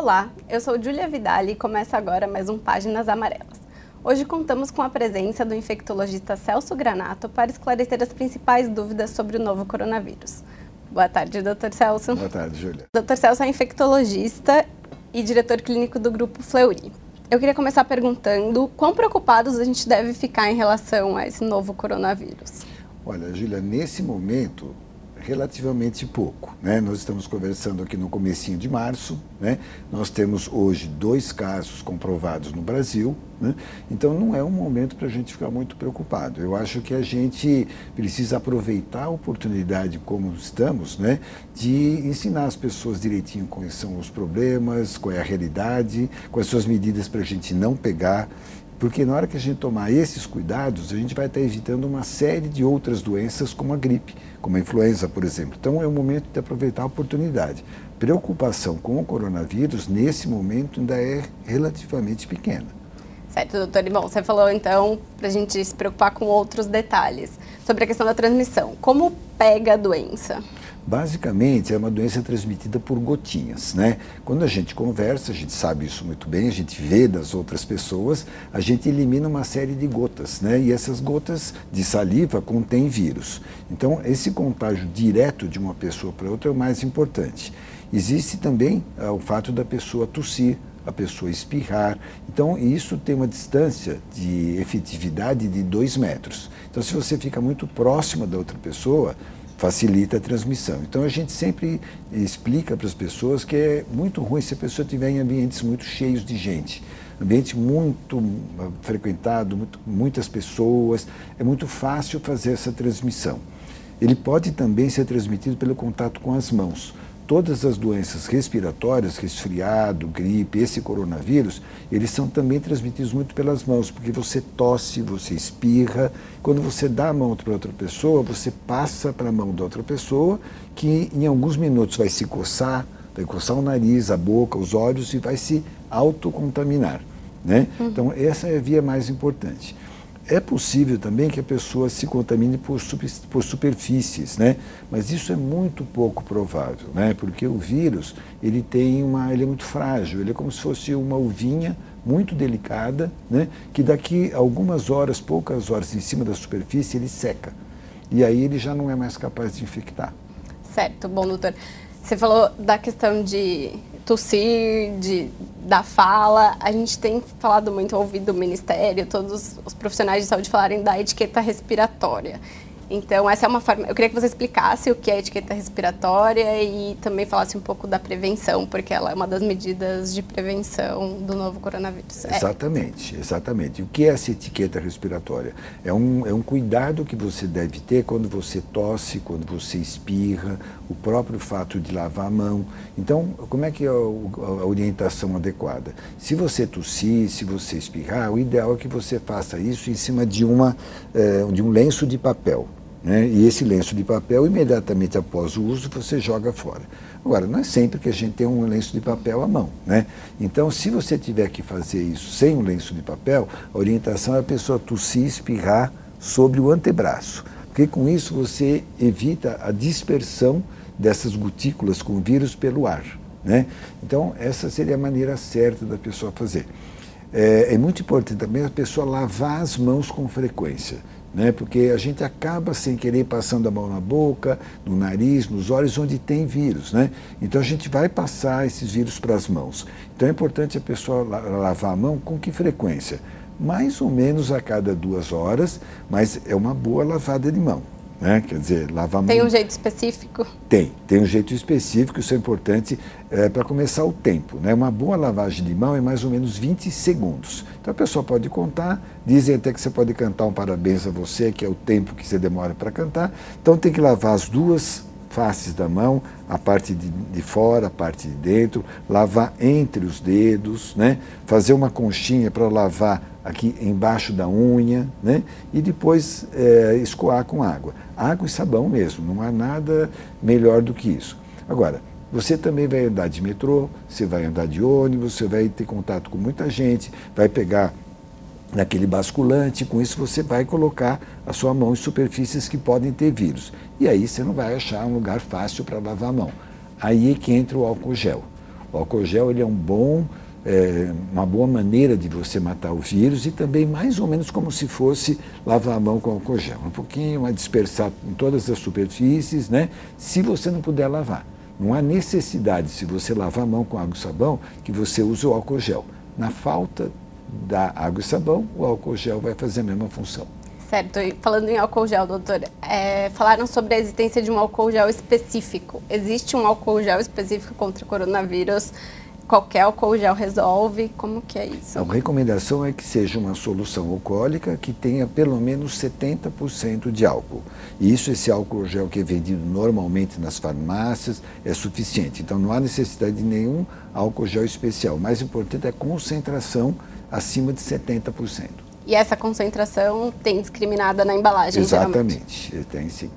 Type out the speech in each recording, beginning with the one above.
Olá, eu sou Júlia Vidal e começa agora mais um Páginas Amarelas. Hoje contamos com a presença do infectologista Celso Granato para esclarecer as principais dúvidas sobre o novo coronavírus. Boa tarde, doutor Celso. Boa tarde, Júlia. Doutor Celso é infectologista e diretor clínico do Grupo Fleury. Eu queria começar perguntando quão preocupados a gente deve ficar em relação a esse novo coronavírus. Olha, Júlia, nesse momento relativamente pouco. Né? Nós estamos conversando aqui no comecinho de março, né? nós temos hoje dois casos comprovados no Brasil, né? então não é um momento para a gente ficar muito preocupado. Eu acho que a gente precisa aproveitar a oportunidade como estamos, né? de ensinar as pessoas direitinho quais são os problemas, qual é a realidade, quais são as medidas para a gente não pegar porque na hora que a gente tomar esses cuidados, a gente vai estar evitando uma série de outras doenças, como a gripe, como a influenza, por exemplo. Então é o momento de aproveitar a oportunidade. Preocupação com o coronavírus, nesse momento, ainda é relativamente pequena. Certo, doutor. E bom, você falou então para a gente se preocupar com outros detalhes sobre a questão da transmissão. Como pega a doença? Basicamente, é uma doença transmitida por gotinhas, né? Quando a gente conversa, a gente sabe isso muito bem, a gente vê das outras pessoas, a gente elimina uma série de gotas, né? E essas gotas de saliva contêm vírus. Então, esse contágio direto de uma pessoa para outra é o mais importante. Existe também ah, o fato da pessoa tossir, a pessoa espirrar. Então, isso tem uma distância de efetividade de dois metros. Então, se você fica muito próxima da outra pessoa, facilita a transmissão. Então a gente sempre explica para as pessoas que é muito ruim se a pessoa estiver em ambientes muito cheios de gente. Ambiente muito ah, frequentado, muito, muitas pessoas, é muito fácil fazer essa transmissão. Ele pode também ser transmitido pelo contato com as mãos todas as doenças respiratórias, resfriado, gripe, esse coronavírus, eles são também transmitidos muito pelas mãos, porque você tosse, você espirra. Quando você dá a mão para outra pessoa, você passa para a mão da outra pessoa, que em alguns minutos vai se coçar, vai coçar o nariz, a boca, os olhos e vai se autocontaminar. Né? Uhum. Então, essa é a via mais importante. É possível também que a pessoa se contamine por, por superfícies, né? mas isso é muito pouco provável, né? porque o vírus ele tem uma, ele é muito frágil, ele é como se fosse uma uvinha muito delicada, né? que daqui algumas horas, poucas horas em cima da superfície, ele seca. E aí ele já não é mais capaz de infectar. Certo, bom, doutor. Você falou da questão de tossir, de, da fala. A gente tem falado muito, ouvido o Ministério, todos os profissionais de saúde falarem da etiqueta respiratória. Então, essa é uma forma. Eu queria que você explicasse o que é etiqueta respiratória e também falasse um pouco da prevenção, porque ela é uma das medidas de prevenção do novo coronavírus. É. Exatamente, exatamente. O que é essa etiqueta respiratória? É um, é um cuidado que você deve ter quando você tosse, quando você espirra, o próprio fato de lavar a mão. Então, como é que é a, a orientação adequada? Se você tossir, se você espirrar, o ideal é que você faça isso em cima de, uma, é, de um lenço de papel. Né? E esse lenço de papel, imediatamente após o uso, você joga fora. Agora, não é sempre que a gente tem um lenço de papel à mão. Né? Então, se você tiver que fazer isso sem um lenço de papel, a orientação é a pessoa tossir, espirrar sobre o antebraço. Porque com isso você evita a dispersão dessas gotículas com vírus pelo ar. Né? Então, essa seria a maneira certa da pessoa fazer. É, é muito importante também a pessoa lavar as mãos com frequência né? porque a gente acaba sem querer passando a mão na boca, no nariz, nos olhos, onde tem vírus. Né? Então a gente vai passar esses vírus para as mãos. Então é importante a pessoa lavar a mão com que frequência? Mais ou menos a cada duas horas, mas é uma boa lavada de mão. Né? Quer dizer, lavar Tem um jeito específico? Tem, tem um jeito específico, isso é importante é, para começar o tempo. Né? Uma boa lavagem de mão é mais ou menos 20 segundos. Então a pessoa pode contar, dizem até que você pode cantar um parabéns a você, que é o tempo que você demora para cantar. Então tem que lavar as duas faces da mão, a parte de, de, fora, a parte de dentro, lavar entre os dedos, né? fazer uma conchinha para lavar aqui embaixo da unha, né? e depois é, escoar com água. Água e sabão mesmo, não há nada melhor do que isso. Agora, você também vai andar de metrô, você vai andar de ônibus, você vai ter contato com muita gente, vai pegar naquele basculante, com isso você vai colocar a sua mão em superfícies que podem ter vírus. E aí você não vai achar um lugar fácil para lavar a mão. Aí é que entra o álcool gel. O álcool gel ele é um bom é, uma boa maneira de você matar o vírus e também mais ou menos como se fosse lavar a mão com álcool gel. Um pouquinho a dispersar em todas as superfícies, né? Se você não puder lavar. Não há necessidade, se você lavar a mão com água e sabão, que você use o álcool gel. Na falta da água e sabão, o álcool gel vai fazer a mesma função. Certo, e falando em álcool gel, doutor, é, falaram sobre a existência de um álcool gel específico. Existe um álcool gel específico contra o coronavírus qualquer álcool gel resolve? Como que é isso? A recomendação é que seja uma solução alcoólica que tenha pelo menos 70% de álcool. E isso, esse álcool gel que é vendido normalmente nas farmácias, é suficiente. Então não há necessidade de nenhum álcool gel especial. O mais importante é a concentração acima de 70%. E essa concentração tem discriminada na embalagem, Exatamente, geralmente. tem sim.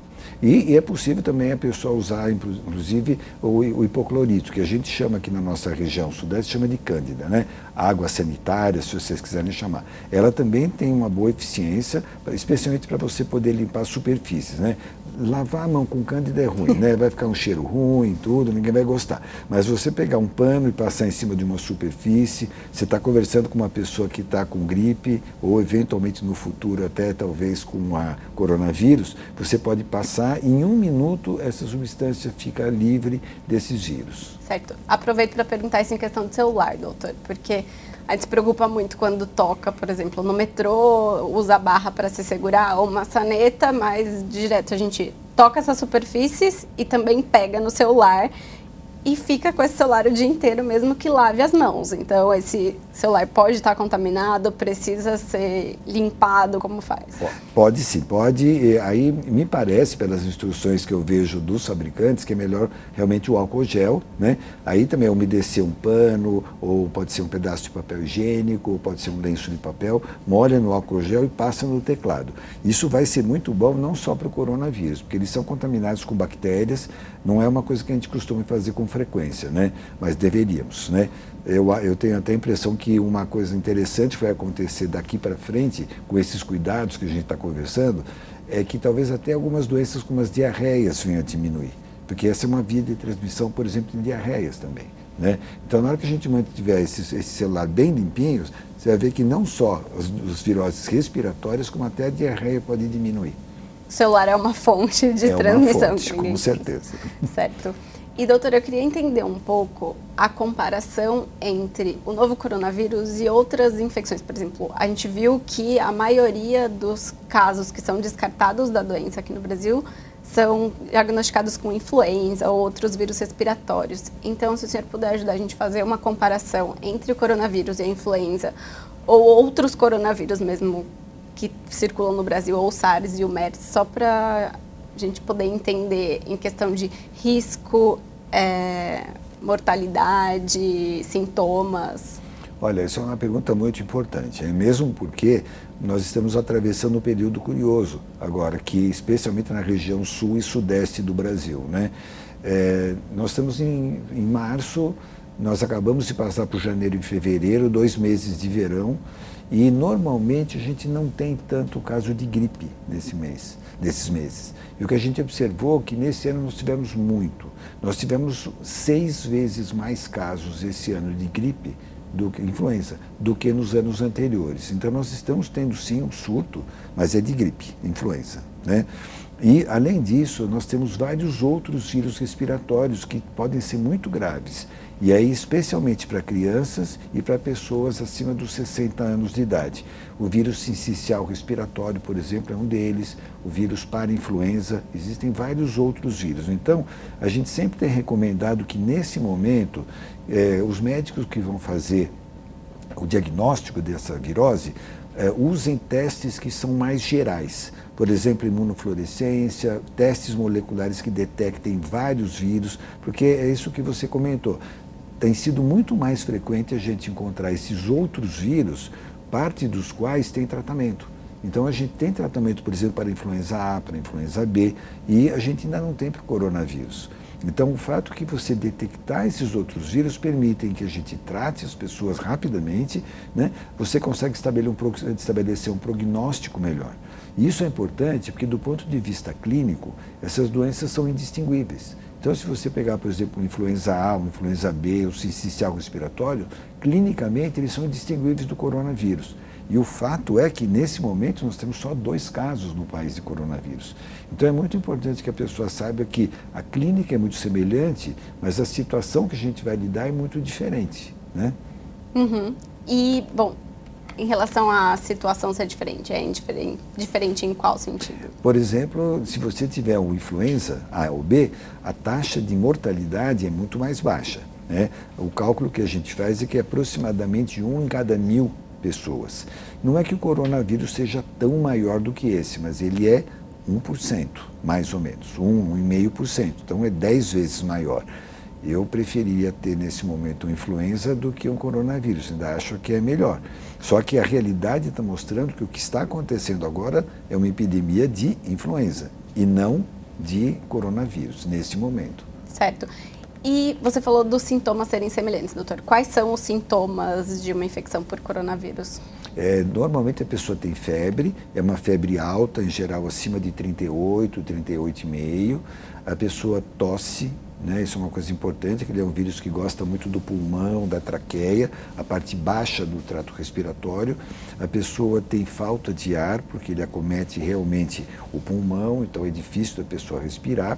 E, e, é possível também a pessoa usar, inclusive, o, o, hipoclorito, que a gente chama aqui na nossa região sudeste, chama de cândida, né? Água sanitária, se vocês quiserem chamar. Ela também tem uma boa eficiência, especialmente para você poder limpar superfícies, né? Lavar a mão com cândida é ruim, né? Vai ficar um cheiro ruim, tudo, ninguém vai gostar. Mas você pegar um pano e passar em cima de uma superfície, você está conversando com uma pessoa que está com gripe, ou eventualmente no futuro até talvez com a coronavírus, você pode passar em um minuto essa substância fica livre desses vírus. Certo. Aproveito para perguntar isso em questão de celular, doutor, porque a gente se preocupa muito quando toca, por exemplo, no metrô, usa a barra para se segurar ou maçaneta, mas direto a gente toca essas superfícies e também pega no celular e fica com esse celular o dia inteiro, mesmo que lave as mãos. Então, esse celular pode estar contaminado, precisa ser limpado, como faz? Pode sim, pode. Aí me parece, pelas instruções que eu vejo dos fabricantes, que é melhor realmente o álcool gel, né? Aí também é umedecer um pano, ou pode ser um pedaço de papel higiênico, ou pode ser um lenço de papel, molha no álcool gel e passa no teclado. Isso vai ser muito bom não só para o coronavírus, porque eles são contaminados com bactérias, não é uma coisa que a gente costuma fazer com frequência, né? mas deveríamos. Né? Eu, eu tenho até a impressão que uma coisa interessante vai acontecer daqui para frente, com esses cuidados que a gente está conversando, é que talvez até algumas doenças como as diarreias venham a diminuir. Porque essa é uma via de transmissão, por exemplo, de diarreias também. Né? Então, na hora que a gente mantiver esse, esse celular bem limpinhos, você vai ver que não só as, as viroses respiratórias, como até a diarreia pode diminuir. O celular é uma fonte de é transmissão. Uma fonte, com certeza. Certo. E, doutora, eu queria entender um pouco a comparação entre o novo coronavírus e outras infecções. Por exemplo, a gente viu que a maioria dos casos que são descartados da doença aqui no Brasil são diagnosticados com influenza ou outros vírus respiratórios. Então, se o senhor puder ajudar a gente a fazer uma comparação entre o coronavírus e a influenza, ou outros coronavírus mesmo que circulam no Brasil, ou o SARS e o MERS, só para a gente poder entender em questão de risco, é, mortalidade, sintomas? Olha, essa é uma pergunta muito importante, é mesmo porque nós estamos atravessando um período curioso agora, que especialmente na região sul e sudeste do Brasil, né? É, nós estamos em, em março, nós acabamos de passar por janeiro e fevereiro, dois meses de verão, e normalmente a gente não tem tanto caso de gripe nesse mês, nesses meses. E o que a gente observou é que nesse ano nós tivemos muito. Nós tivemos seis vezes mais casos esse ano de gripe do que influenza do que nos anos anteriores. Então nós estamos tendo sim um surto, mas é de gripe, influenza, né? E além disso, nós temos vários outros vírus respiratórios que podem ser muito graves. E aí, especialmente para crianças e para pessoas acima dos 60 anos de idade. O vírus sincicial respiratório, por exemplo, é um deles, o vírus para-influenza, existem vários outros vírus. Então, a gente sempre tem recomendado que, nesse momento, eh, os médicos que vão fazer o diagnóstico dessa virose eh, usem testes que são mais gerais por exemplo, imunofluorescência, testes moleculares que detectem vários vírus, porque é isso que você comentou tem sido muito mais frequente a gente encontrar esses outros vírus, parte dos quais tem tratamento. Então a gente tem tratamento, por exemplo, para influenza A, para influenza B, e a gente ainda não tem para o coronavírus. Então o fato que você detectar esses outros vírus permitem que a gente trate as pessoas rapidamente, né? você consegue estabelecer um, prognóstico melhor. E isso é importante porque do ponto de vista clínico, essas doenças são indistinguíveis. Então, se você pegar, por exemplo, influenza A, influenza B, o sincicial respiratório, clinicamente eles são indistinguíveis do coronavírus. E o fato é que, nesse momento, nós temos só dois casos no país de coronavírus. Então, é muito importante que a pessoa saiba que a clínica é muito semelhante, mas a situação que a gente vai lidar é muito diferente. Né? Uhum. E, bom, em relação à situação ser diferente, é indiferente, diferente em qual sentido? Por exemplo, se você tiver uma influenza A ou B, a taxa de mortalidade é muito mais baixa. Né? O cálculo que a gente faz é que é aproximadamente um em cada mil pessoas. Não é que o coronavírus seja tão maior do que esse, mas ele é 1%, mais ou menos, 1,5%. Então é 10 vezes maior. Eu preferia ter nesse momento uma influenza do que um coronavírus, ainda acho que é melhor. Só que a realidade está mostrando que o que está acontecendo agora é uma epidemia de influenza e não de coronavírus, nesse momento. Certo. E você falou dos sintomas serem semelhantes, doutor. Quais são os sintomas de uma infecção por coronavírus? É, normalmente a pessoa tem febre, é uma febre alta, em geral acima de 38, 38,5. A pessoa tosse, né? Isso é uma coisa importante, que ele é um vírus que gosta muito do pulmão, da traqueia, a parte baixa do trato respiratório. A pessoa tem falta de ar, porque ele acomete realmente o pulmão, então é difícil da pessoa respirar.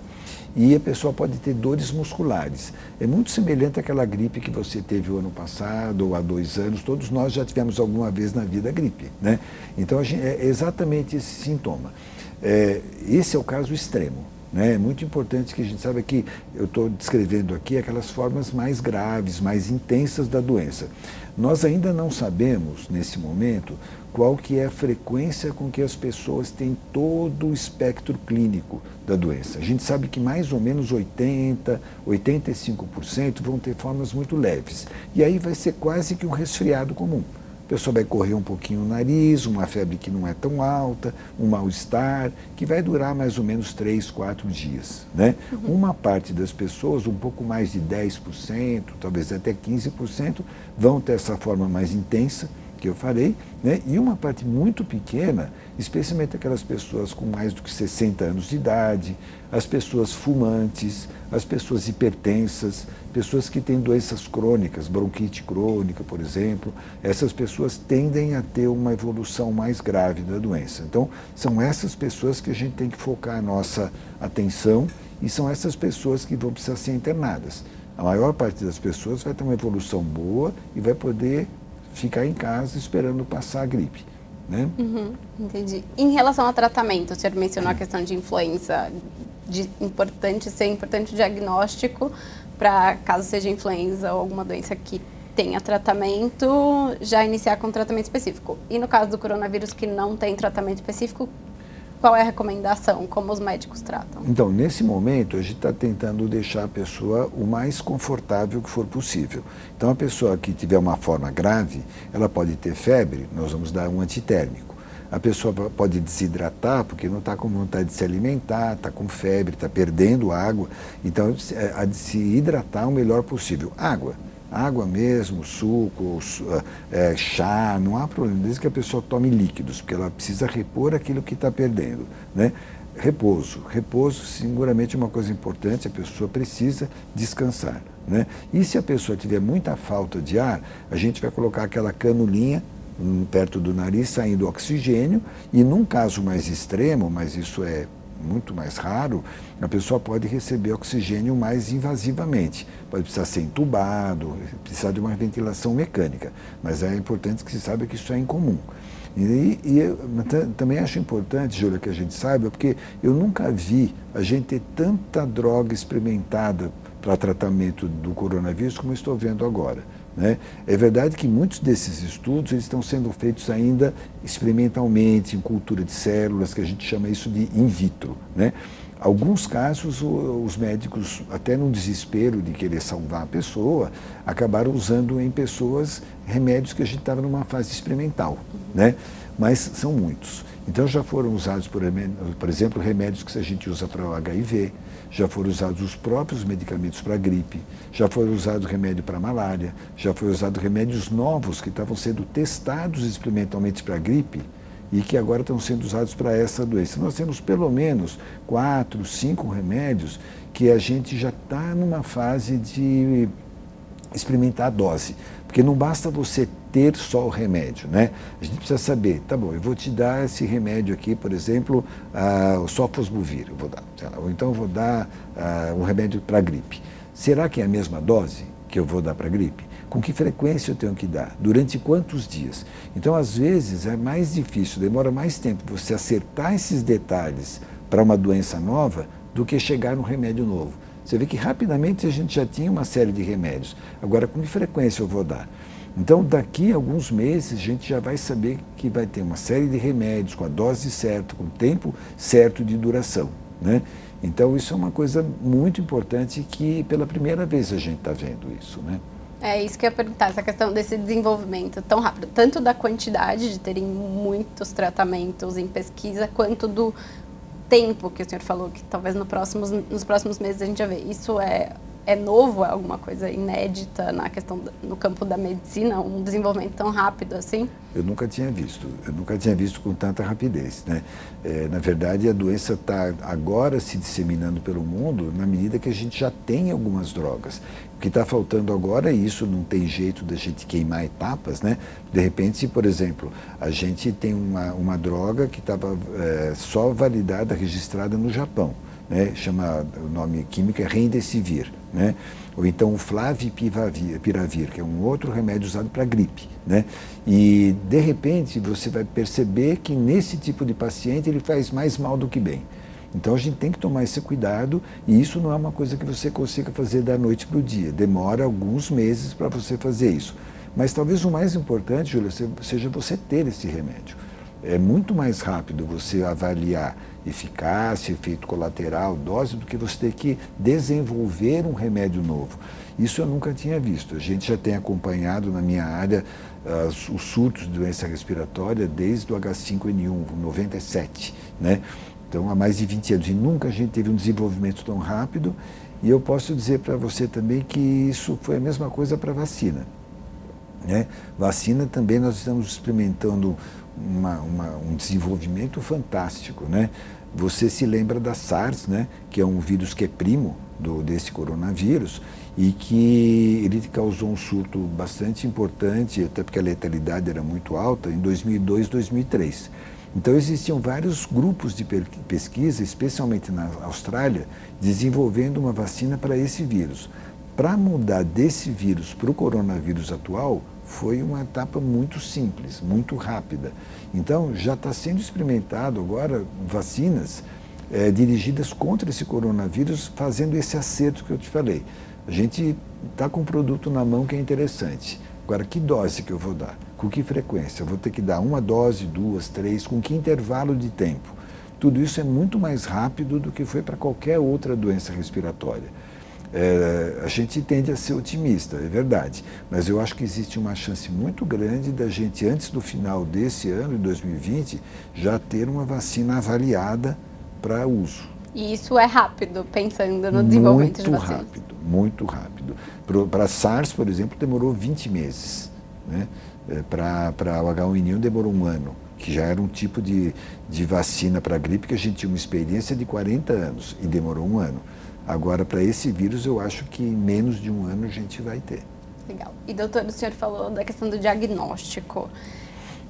E a pessoa pode ter dores musculares. É muito semelhante àquela gripe que você teve o ano passado ou há dois anos. Todos nós já tivemos alguma vez na vida gripe. Né? Então gente, é exatamente esse sintoma. É, esse é o caso extremo. Né? É muito importante que a gente saiba que eu estou descrevendo aqui aquelas formas mais graves, mais intensas da doença. Nós ainda não sabemos, nesse momento, qual que é a frequência com que as pessoas têm todo o espectro clínico da doença. A gente sabe que mais ou menos 80, 85% vão ter formas muito leves. E aí vai ser quase que um resfriado comum. A pessoa vai correr um pouquinho o nariz, uma febre que não é tão alta, um mal-estar, que vai durar mais ou menos 3, 4 dias. Né? Uhum. Uma parte das pessoas, um pouco mais de 10%, talvez até 15%, vão ter essa forma mais intensa, que eu falei, né? e uma parte muito pequena, especialmente aquelas pessoas com mais do que 60 anos de idade, as pessoas fumantes, as pessoas hipertensas, pessoas que têm doenças crônicas, bronquite crônica, por exemplo, essas pessoas tendem a ter uma evolução mais grave da doença. Então, são essas pessoas que a gente tem que focar a nossa atenção e são essas pessoas que vão precisar ser internadas. A maior parte das pessoas vai ter uma evolução boa e vai poder ficar em casa esperando passar a gripe. Né? Uhum, entendi. Em relação ao tratamento, o senhor mencionou a questão de influenza, de importante ser importante o diagnóstico para caso seja influenza ou alguma doença que tenha tratamento, já iniciar com tratamento específico. E no caso do coronavírus que não tem tratamento específico, qual é a recomendação? Como os médicos tratam? Então, nesse momento, a gente está tentando deixar a pessoa o mais confortável que for possível. Então, a pessoa que tiver uma forma grave, ela pode ter febre, nós vamos dar um antitérmico. A pessoa pode desidratar porque não está com vontade de se alimentar, está com febre, está perdendo água. Então, a de se hidratar o melhor possível. Água água mesmo, suco, é, chá, não há problema, desde que a pessoa tome líquidos, porque ela precisa repor aquilo que está perdendo. Né? Repouso. Repouso, seguramente, é uma coisa importante, a pessoa precisa descansar. Né? E se a pessoa tiver muita falta de ar, a gente vai colocar aquela canulinha hum, perto do nariz, saindo oxigênio, e num caso mais extremo, mas isso é muito mais raro, a pessoa pode receber oxigênio mais invasivamente. Pode precisar ser entubado, precisar de uma ventilação mecânica. Mas é importante que se saiba que isso é incomum. E, e eu, também acho importante, Júlia, que a gente saiba, porque eu nunca vi a gente ter tanta droga experimentada para tratamento do coronavírus como estou vendo agora. Né? É verdade que muitos desses estudos eles estão sendo feitos ainda experimentalmente, em cultura de células, que a gente chama isso de in vitro. Né? Alguns casos, os médicos, até no desespero de querer salvar a pessoa, acabaram usando em pessoas remédios que a gente estava numa fase experimental. Né? Mas são muitos. Então já foram usados, por, por exemplo, remédios que a gente usa para o HIV, já foram usados os próprios medicamentos para gripe, já foi usado remédio para malária, já foi usado remédios novos que estavam sendo testados experimentalmente para gripe, e que agora estão sendo usados para essa doença. Nós temos pelo menos quatro, cinco remédios que a gente já está numa fase de experimentar a dose. Porque não basta você ter só o remédio, né? A gente precisa saber, tá bom, eu vou te dar esse remédio aqui, por exemplo, uh, o sofosbuvir, eu vou dar, lá, ou então eu vou dar uh, um remédio para gripe. Será que é a mesma dose que eu vou dar para gripe? Com que frequência eu tenho que dar? Durante quantos dias? Então, às vezes, é mais difícil, demora mais tempo você acertar esses detalhes para uma doença nova do que chegar no remédio novo. Você vê que rapidamente a gente já tinha uma série de remédios. Agora, com que frequência eu vou dar? Então, daqui a alguns meses, a gente já vai saber que vai ter uma série de remédios com a dose certa, com o tempo certo de duração. Né? Então, isso é uma coisa muito importante que, pela primeira vez, a gente está vendo isso. Né? É isso que eu ia perguntar, essa questão desse desenvolvimento tão rápido, tanto da quantidade de terem muitos tratamentos em pesquisa, quanto do tempo que o senhor falou, que talvez no próximos, nos próximos meses a gente já vê. Isso é é novo, é alguma coisa inédita na questão no campo da medicina, um desenvolvimento tão rápido assim? Eu nunca tinha visto, eu nunca tinha visto com tanta rapidez, né? É, na verdade, a doença está agora se disseminando pelo mundo na medida que a gente já tem algumas drogas. O que está faltando agora, e isso não tem jeito da gente queimar etapas, né? De repente, por exemplo, a gente tem uma, uma droga que estava é, só validada, registrada no Japão né, chama, o nome químico é Remdesivir, né, ou então o Flavipiravir, que é um outro remédio usado para gripe. Né, e, de repente, você vai perceber que nesse tipo de paciente ele faz mais mal do que bem. Então a gente tem que tomar esse cuidado e isso não é uma coisa que você consiga fazer da noite para o dia. Demora alguns meses para você fazer isso. Mas talvez o mais importante, Júlia, seja você ter esse remédio. É muito mais rápido você avaliar eficácia, efeito colateral, dose, do que você ter que desenvolver um remédio novo. Isso eu nunca tinha visto. A gente já tem acompanhado na minha área os surtos de doença respiratória desde o H5N1, 97, né? Então, há mais de 20 anos. E nunca a gente teve um desenvolvimento tão rápido. E eu posso dizer para você também que isso foi a mesma coisa para a vacina. Né? Vacina também nós estamos experimentando uma, uma, um desenvolvimento fantástico. Né? Você se lembra da SARS, né? que é um vírus que é primo do, desse coronavírus e que ele causou um surto bastante importante, até porque a letalidade era muito alta, em 2002, 2003. Então existiam vários grupos de pesquisa, especialmente na Austrália, desenvolvendo uma vacina para esse vírus. Para mudar desse vírus para o coronavírus atual, foi uma etapa muito simples, muito rápida. Então, já está sendo experimentado agora vacinas é, dirigidas contra esse coronavírus, fazendo esse acerto que eu te falei. A gente está com um produto na mão que é interessante. Agora, que dose que eu vou dar? Com que frequência? Eu vou ter que dar uma dose, duas, três, com que intervalo de tempo? Tudo isso é muito mais rápido do que foi para qualquer outra doença respiratória. É, a gente tende a ser otimista, é verdade, mas eu acho que existe uma chance muito grande da gente, antes do final desse ano, em 2020, já ter uma vacina avaliada para uso. E isso é rápido, pensando no desenvolvimento muito de vacinas? Muito rápido, muito rápido. Para SARS, por exemplo, demorou 20 meses. Né? Para o H1N1 demorou um ano, que já era um tipo de, de vacina para gripe que a gente tinha uma experiência de 40 anos e demorou um ano. Agora, para esse vírus, eu acho que em menos de um ano a gente vai ter. Legal. E, doutor, o senhor falou da questão do diagnóstico.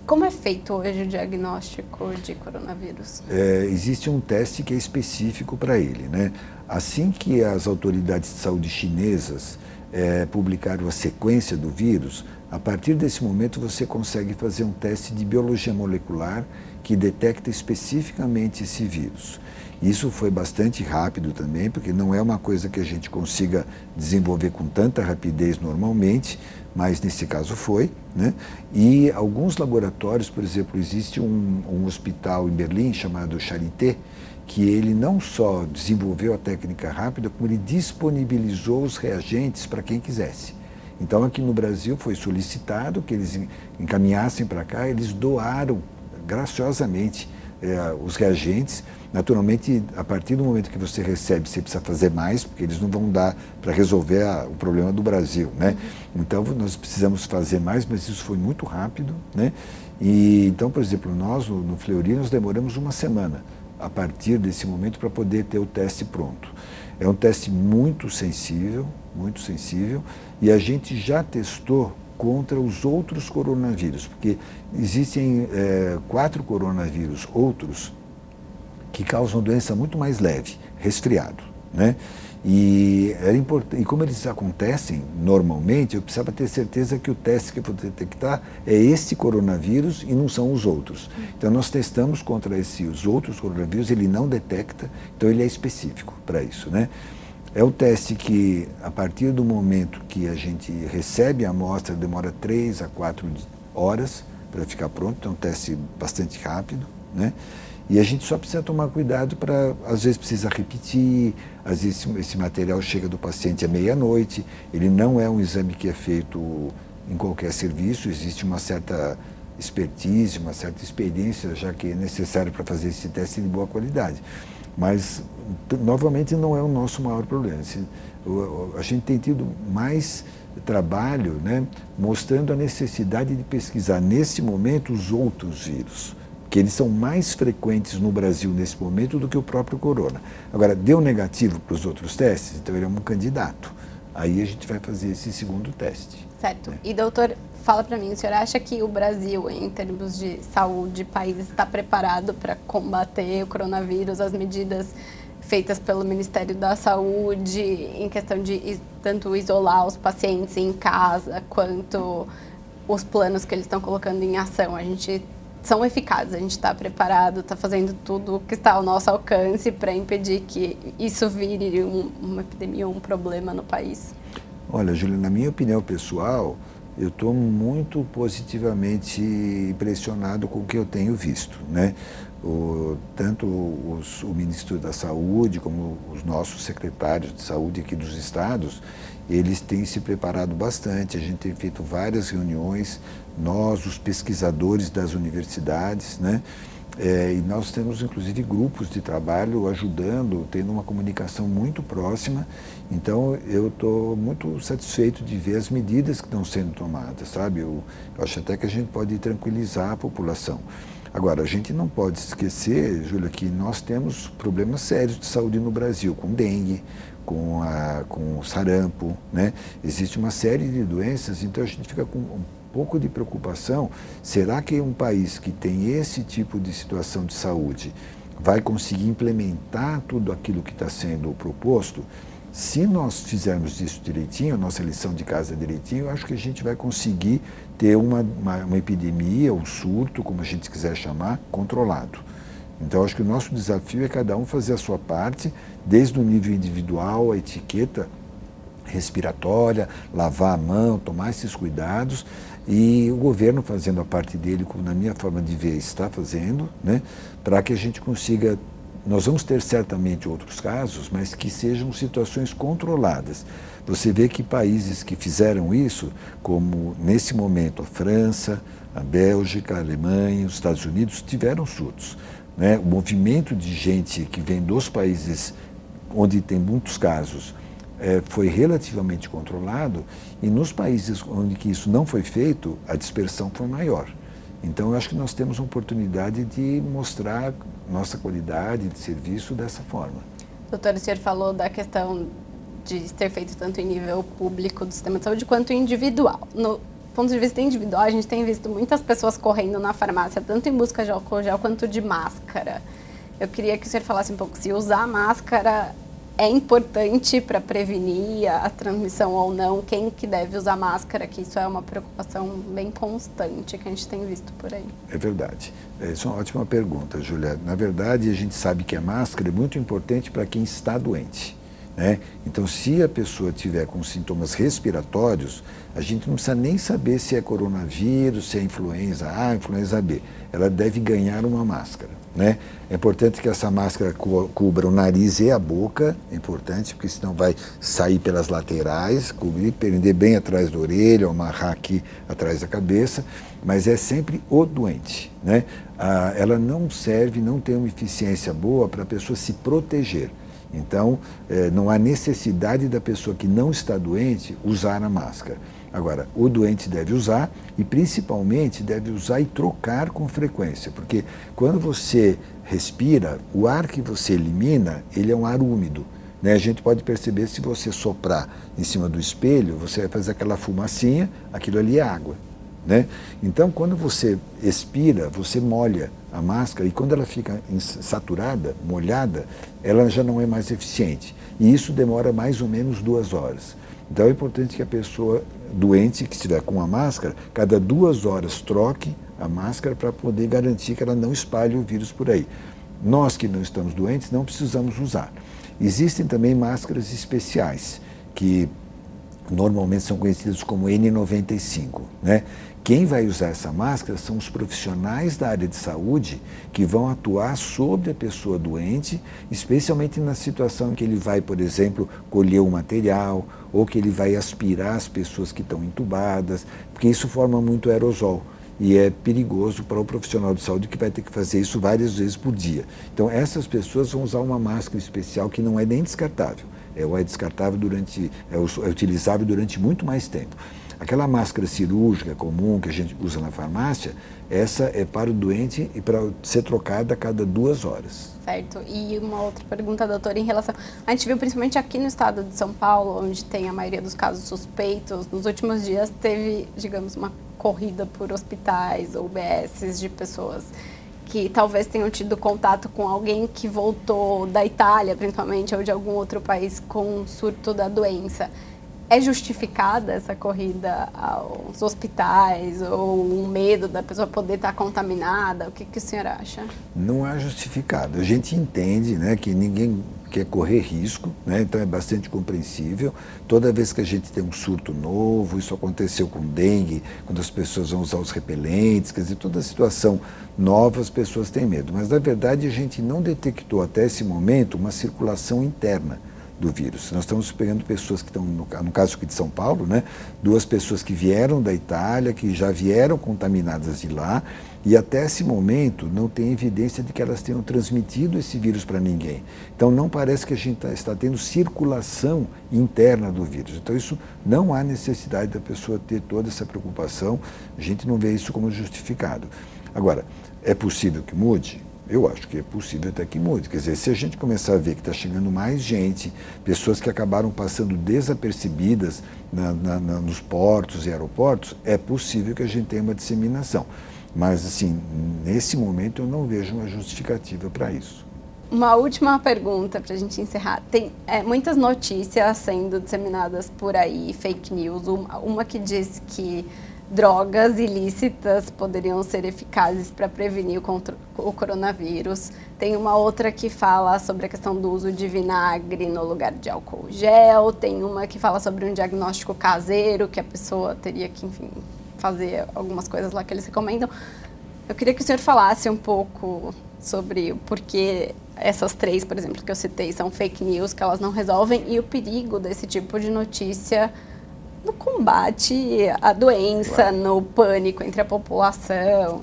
Como é feito hoje o diagnóstico de coronavírus? É, existe um teste que é específico para ele. Né? Assim que as autoridades de saúde chinesas é, publicaram a sequência do vírus, a partir desse momento você consegue fazer um teste de biologia molecular que detecta especificamente esse vírus. Isso foi bastante rápido também, porque não é uma coisa que a gente consiga desenvolver com tanta rapidez normalmente, mas nesse caso foi. Né? E alguns laboratórios, por exemplo, existe um, um hospital em Berlim chamado Charité, que ele não só desenvolveu a técnica rápida, como ele disponibilizou os reagentes para quem quisesse. Então, aqui no Brasil foi solicitado que eles encaminhassem para cá, eles doaram graciosamente é, os reagentes. Naturalmente, a partir do momento que você recebe, você precisa fazer mais, porque eles não vão dar para resolver a, o problema do Brasil. Né? Então, nós precisamos fazer mais, mas isso foi muito rápido. Né? E, então, por exemplo, nós no, no Fleury, nós demoramos uma semana a partir desse momento para poder ter o teste pronto. É um teste muito sensível, muito sensível, e a gente já testou contra os outros coronavírus, porque existem é, quatro coronavírus outros que causam doença muito mais leve, resfriado, né? E, era importante, e como eles acontecem normalmente, eu precisava ter certeza que o teste que eu vou detectar é esse coronavírus e não são os outros. Então nós testamos contra esses outros coronavírus, ele não detecta, então ele é específico para isso, né? É o teste que, a partir do momento que a gente recebe a amostra, demora 3 a 4 horas para ficar pronto, então é um teste bastante rápido, né? E a gente só precisa tomar cuidado para, às vezes precisa repetir, às vezes esse material chega do paciente à meia-noite, ele não é um exame que é feito em qualquer serviço, existe uma certa expertise, uma certa experiência, já que é necessário para fazer esse teste de boa qualidade. Mas, novamente, não é o nosso maior problema. A gente tem tido mais trabalho né, mostrando a necessidade de pesquisar, nesse momento, os outros vírus, que eles são mais frequentes no Brasil nesse momento do que o próprio corona. Agora, deu negativo para os outros testes, então ele é um candidato. Aí a gente vai fazer esse segundo teste. Certo. Né? E, doutor, fala para mim, o senhor acha que o Brasil, em termos de saúde, país está preparado para combater o coronavírus, as medidas feitas pelo Ministério da Saúde, em questão de tanto isolar os pacientes em casa, quanto os planos que eles estão colocando em ação? A gente são eficazes, a gente está preparado, está fazendo tudo que está ao nosso alcance para impedir que isso vire um, uma epidemia, um problema no país? Olha, Júlia, na minha opinião pessoal, eu estou muito positivamente impressionado com o que eu tenho visto. Né? O, tanto os, o ministro da Saúde como os nossos secretários de saúde aqui dos estados, eles têm se preparado bastante. A gente tem feito várias reuniões, nós, os pesquisadores das universidades, né? É, e nós temos inclusive grupos de trabalho ajudando, tendo uma comunicação muito próxima. Então eu estou muito satisfeito de ver as medidas que estão sendo tomadas, sabe? Eu, eu, acho até que a gente pode tranquilizar a população. Agora, a gente não pode esquecer, Júlia, que nós temos problemas sérios de saúde no Brasil, com dengue, com, a, com sarampo, né? Existe uma série de doenças, então a gente fica com pouco de preocupação. Será que um país que tem esse tipo de situação de saúde vai conseguir implementar tudo aquilo que está sendo proposto? Se nós fizermos isso direitinho, a nossa lição de casa direitinho, eu acho que a gente vai conseguir ter uma, uma, uma epidemia, um surto, como a gente quiser chamar, controlado. Então, acho que o nosso desafio é cada um fazer a sua parte, desde o nível individual, a etiqueta respiratória, lavar a mão, tomar esses cuidados e o governo fazendo a parte dele, como na minha forma de ver está fazendo, né, para que a gente consiga. Nós vamos ter certamente outros casos, mas que sejam situações controladas. Você vê que países que fizeram isso, como nesse momento a França, a Bélgica, a Alemanha, os Estados Unidos, tiveram surtos. Né? O movimento de gente que vem dos países onde tem muitos casos é, foi relativamente controlado e nos países onde isso não foi feito, a dispersão foi maior. Então, eu acho que nós temos uma oportunidade de mostrar nossa qualidade de serviço dessa forma. Doutor, o senhor falou da questão de ser feito tanto em nível público do sistema de saúde quanto individual. No ponto de vista individual, a gente tem visto muitas pessoas correndo na farmácia, tanto em busca de álcool gel quanto de máscara. Eu queria que o senhor falasse um pouco se usar máscara é importante para prevenir a transmissão ou não, quem que deve usar máscara, que isso é uma preocupação bem constante que a gente tem visto por aí. É verdade. Essa é uma ótima pergunta, Julia. Na verdade, a gente sabe que a máscara é muito importante para quem está doente. Né? Então, se a pessoa tiver com sintomas respiratórios, a gente não precisa nem saber se é coronavírus, se é influenza A, influenza B. Ela deve ganhar uma máscara. Né? É importante que essa máscara cubra o nariz e a boca, é importante, porque senão vai sair pelas laterais, cobrir, prender bem atrás da orelha, amarrar aqui atrás da cabeça, mas é sempre o doente. Né? Ah, ela não serve, não tem uma eficiência boa para a pessoa se proteger. Então, eh, não há necessidade da pessoa que não está doente usar a máscara. Agora, o doente deve usar e principalmente deve usar e trocar com frequência, porque quando você respira, o ar que você elimina, ele é um ar úmido. Né? A gente pode perceber se você soprar em cima do espelho, você vai fazer aquela fumacinha, aquilo ali é água. Né? Então, quando você expira, você molha a máscara e quando ela fica saturada, molhada, ela já não é mais eficiente. E isso demora mais ou menos duas horas. Então é importante que a pessoa doente que estiver com a máscara, cada duas horas troque a máscara para poder garantir que ela não espalhe o vírus por aí. Nós que não estamos doentes não precisamos usar. Existem também máscaras especiais que normalmente são conhecidas como N95, né? Quem vai usar essa máscara são os profissionais da área de saúde que vão atuar sobre a pessoa doente, especialmente na situação em que ele vai, por exemplo, colher o material ou que ele vai aspirar as pessoas que estão entubadas, porque isso forma muito aerosol e é perigoso para o profissional de saúde que vai ter que fazer isso várias vezes por dia. Então, essas pessoas vão usar uma máscara especial que não é nem descartável, é, é descartável durante, é, é utilizável durante muito mais tempo. Aquela máscara cirúrgica comum que a gente usa na farmácia, essa é para o doente e para ser trocada a cada duas horas. Certo. E uma outra pergunta, doutora, em relação. A gente viu principalmente aqui no estado de São Paulo, onde tem a maioria dos casos suspeitos, nos últimos dias teve, digamos, uma corrida por hospitais ou UBSs de pessoas que talvez tenham tido contato com alguém que voltou da Itália, principalmente, ou de algum outro país com surto da doença é justificada essa corrida aos hospitais ou um medo da pessoa poder estar contaminada? O que, que o senhor acha? Não é justificado. A gente entende né, que ninguém quer correr risco, né, então é bastante compreensível. Toda vez que a gente tem um surto novo, isso aconteceu com dengue, quando as pessoas vão usar os repelentes, quer dizer, toda situação nova as pessoas têm medo. Mas na verdade a gente não detectou até esse momento uma circulação interna do vírus. Nós estamos pegando pessoas que estão, no, caso aqui de São Paulo, né, duas pessoas que vieram da Itália, que já vieram contaminadas de lá, e até esse momento não tem evidência de que elas tenham transmitido esse vírus para ninguém. Então não parece que a gente tá, está tendo circulação interna do vírus. Então isso não há necessidade da pessoa ter toda essa preocupação, a gente não vê isso como justificado. Agora, é possível que mude? Eu acho que é possível até que mude. Quer dizer, se a gente começar a ver que está chegando mais gente, pessoas que acabaram passando desapercebidas na, na, na, nos portos e aeroportos, é possível que a gente tenha uma disseminação. Mas, assim, nesse momento eu não vejo uma justificativa para isso. Uma última pergunta para a gente encerrar. Tem é, muitas notícias sendo disseminadas por aí, fake news. Uma, uma que diz que drogas ilícitas poderiam ser eficazes para prevenir o, o coronavírus. Tem uma outra que fala sobre a questão do uso de vinagre no lugar de álcool gel. Tem uma que fala sobre um diagnóstico caseiro, que a pessoa teria que, enfim, fazer algumas coisas lá que eles recomendam. Eu queria que o senhor falasse um pouco sobre o porquê essas três, por exemplo, que eu citei, são fake news, que elas não resolvem, e o perigo desse tipo de notícia no combate à doença, no pânico entre a população.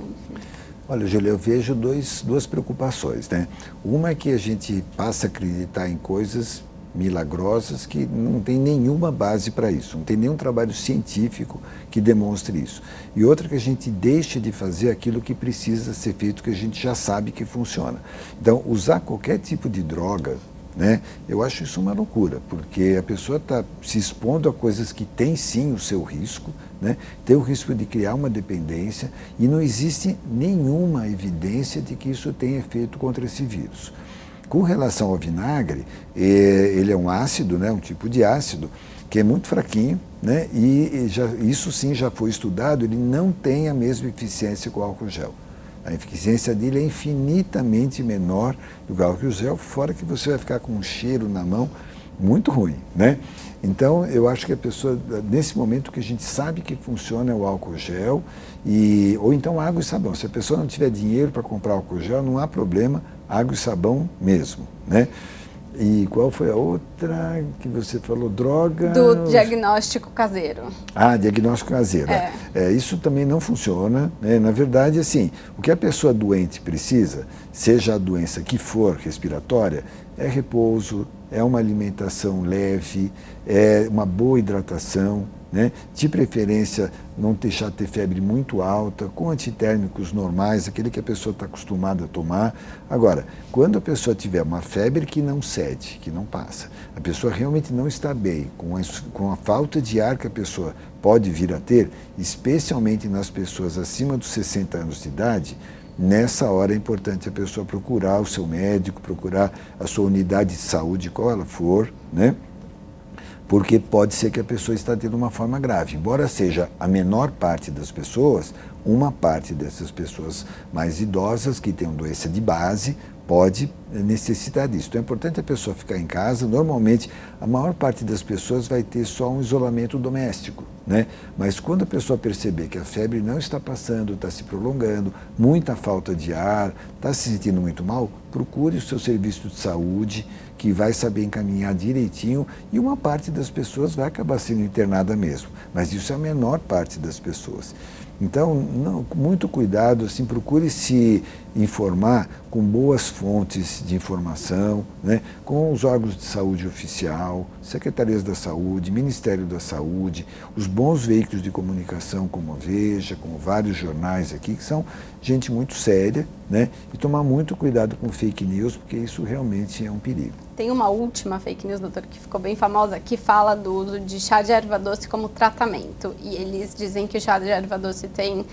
Olha, Júlia, eu vejo dois, duas preocupações. Né? Uma é que a gente passa a acreditar em coisas milagrosas que não tem nenhuma base para isso, não tem nenhum trabalho científico que demonstre isso. E outra que a gente deixa de fazer aquilo que precisa ser feito, que a gente já sabe que funciona. Então, usar qualquer tipo de droga, né? Eu acho isso uma loucura, porque a pessoa está se expondo a coisas que têm sim o seu risco, né? tem o risco de criar uma dependência e não existe nenhuma evidência de que isso tenha efeito contra esse vírus. Com relação ao vinagre, é, ele é um ácido, né? um tipo de ácido, que é muito fraquinho, né? e já, isso sim já foi estudado, ele não tem a mesma eficiência com o álcool gel. A eficiência dele é infinitamente menor do álcool gel, fora que você vai ficar com um cheiro na mão muito ruim, né? Então, eu acho que a pessoa, nesse momento que a gente sabe que funciona é o álcool gel, e, ou então água e sabão. Se a pessoa não tiver dinheiro para comprar álcool gel, não há problema, água e sabão mesmo, né? E qual foi a outra que você falou? Droga? Do diagnóstico caseiro. Ah, diagnóstico caseiro. É. É, isso também não funciona. Né? Na verdade, assim, o que a pessoa doente precisa, seja a doença que for respiratória, é repouso, é uma alimentação leve, é uma boa hidratação, né? de preferência não deixar ter febre muito alta, com antitérmicos normais, aquele que a pessoa está acostumada a tomar. Agora, quando a pessoa tiver uma febre que não cede, que não passa, a pessoa realmente não está bem, com a, com a falta de ar que a pessoa pode vir a ter, especialmente nas pessoas acima dos 60 anos de idade, nessa hora é importante a pessoa procurar o seu médico, procurar a sua unidade de saúde, qual ela for, né? Porque pode ser que a pessoa está tendo uma forma grave. Embora seja a menor parte das pessoas, uma parte dessas pessoas mais idosas que têm doença de base pode necessitar disso. Então é importante a pessoa ficar em casa. Normalmente, a maior parte das pessoas vai ter só um isolamento doméstico, né? Mas quando a pessoa perceber que a febre não está passando, está se prolongando, muita falta de ar, está se sentindo muito mal, procure o seu serviço de saúde, que vai saber encaminhar direitinho, e uma parte das pessoas vai acabar sendo internada mesmo. Mas isso é a menor parte das pessoas. Então, não, muito cuidado, assim, procure se informar com boas fontes de informação, né, com os órgãos de saúde oficial, secretarias da saúde, Ministério da Saúde, os bons veículos de comunicação como a Veja, como vários jornais aqui, que são gente muito séria, né, e tomar muito cuidado com fake news, porque isso realmente é um perigo. Tem uma última fake news, doutor, que ficou bem famosa, que fala do uso de chá de erva doce como tratamento. E eles dizem que o chá de erva doce tem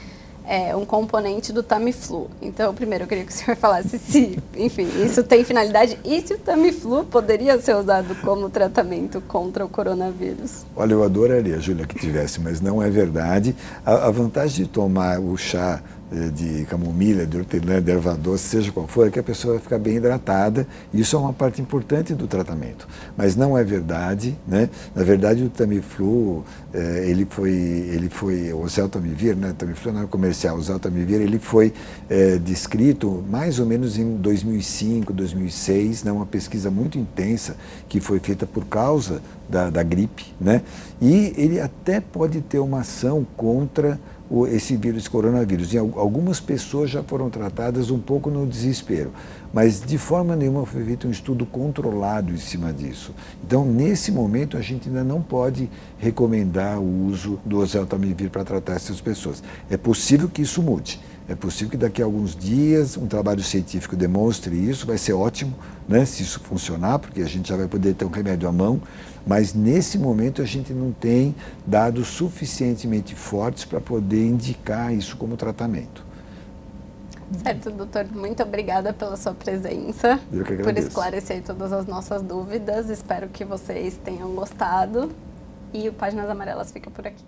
é, um componente do Tamiflu. Então, primeiro, eu queria que o senhor falasse se, enfim, isso tem finalidade e se o Tamiflu poderia ser usado como tratamento contra o coronavírus. Olha, eu adoraria, Júlia, que tivesse, mas não é verdade. A, a vantagem de tomar o chá de camomila, de hortelã, de erva doce, seja qual for, é que a pessoa vai ficar bem hidratada. Isso é uma parte importante do tratamento. Mas não é verdade, né? Na verdade, o Tamiflu, eh, ele foi, ele foi, o Zeltamivir, né? Tamiflu não é comercial, o Zeltamivir, ele foi eh, descrito mais ou menos em 2005, 2006, né? Uma pesquisa muito intensa que foi feita por causa da, da gripe, né? E ele até pode ter uma ação contra o, esse vírus coronavírus. E algumas pessoas já foram tratadas um pouco no desespero, mas de forma nenhuma foi feito um estudo controlado em cima disso. Então, nesse momento, a gente ainda não pode recomendar o uso do oseltamivir para tratar essas pessoas. É possível que isso mude. É possível que daqui a alguns dias um trabalho científico demonstre isso, vai ser ótimo né, se isso funcionar, porque a gente já vai poder ter um remédio à mão, mas nesse momento a gente não tem dados suficientemente fortes para poder indicar isso como tratamento. Certo, doutor. Muito obrigada pela sua presença. Eu que agradeço. Por esclarecer todas as nossas dúvidas. Espero que vocês tenham gostado. E o Páginas Amarelas fica por aqui.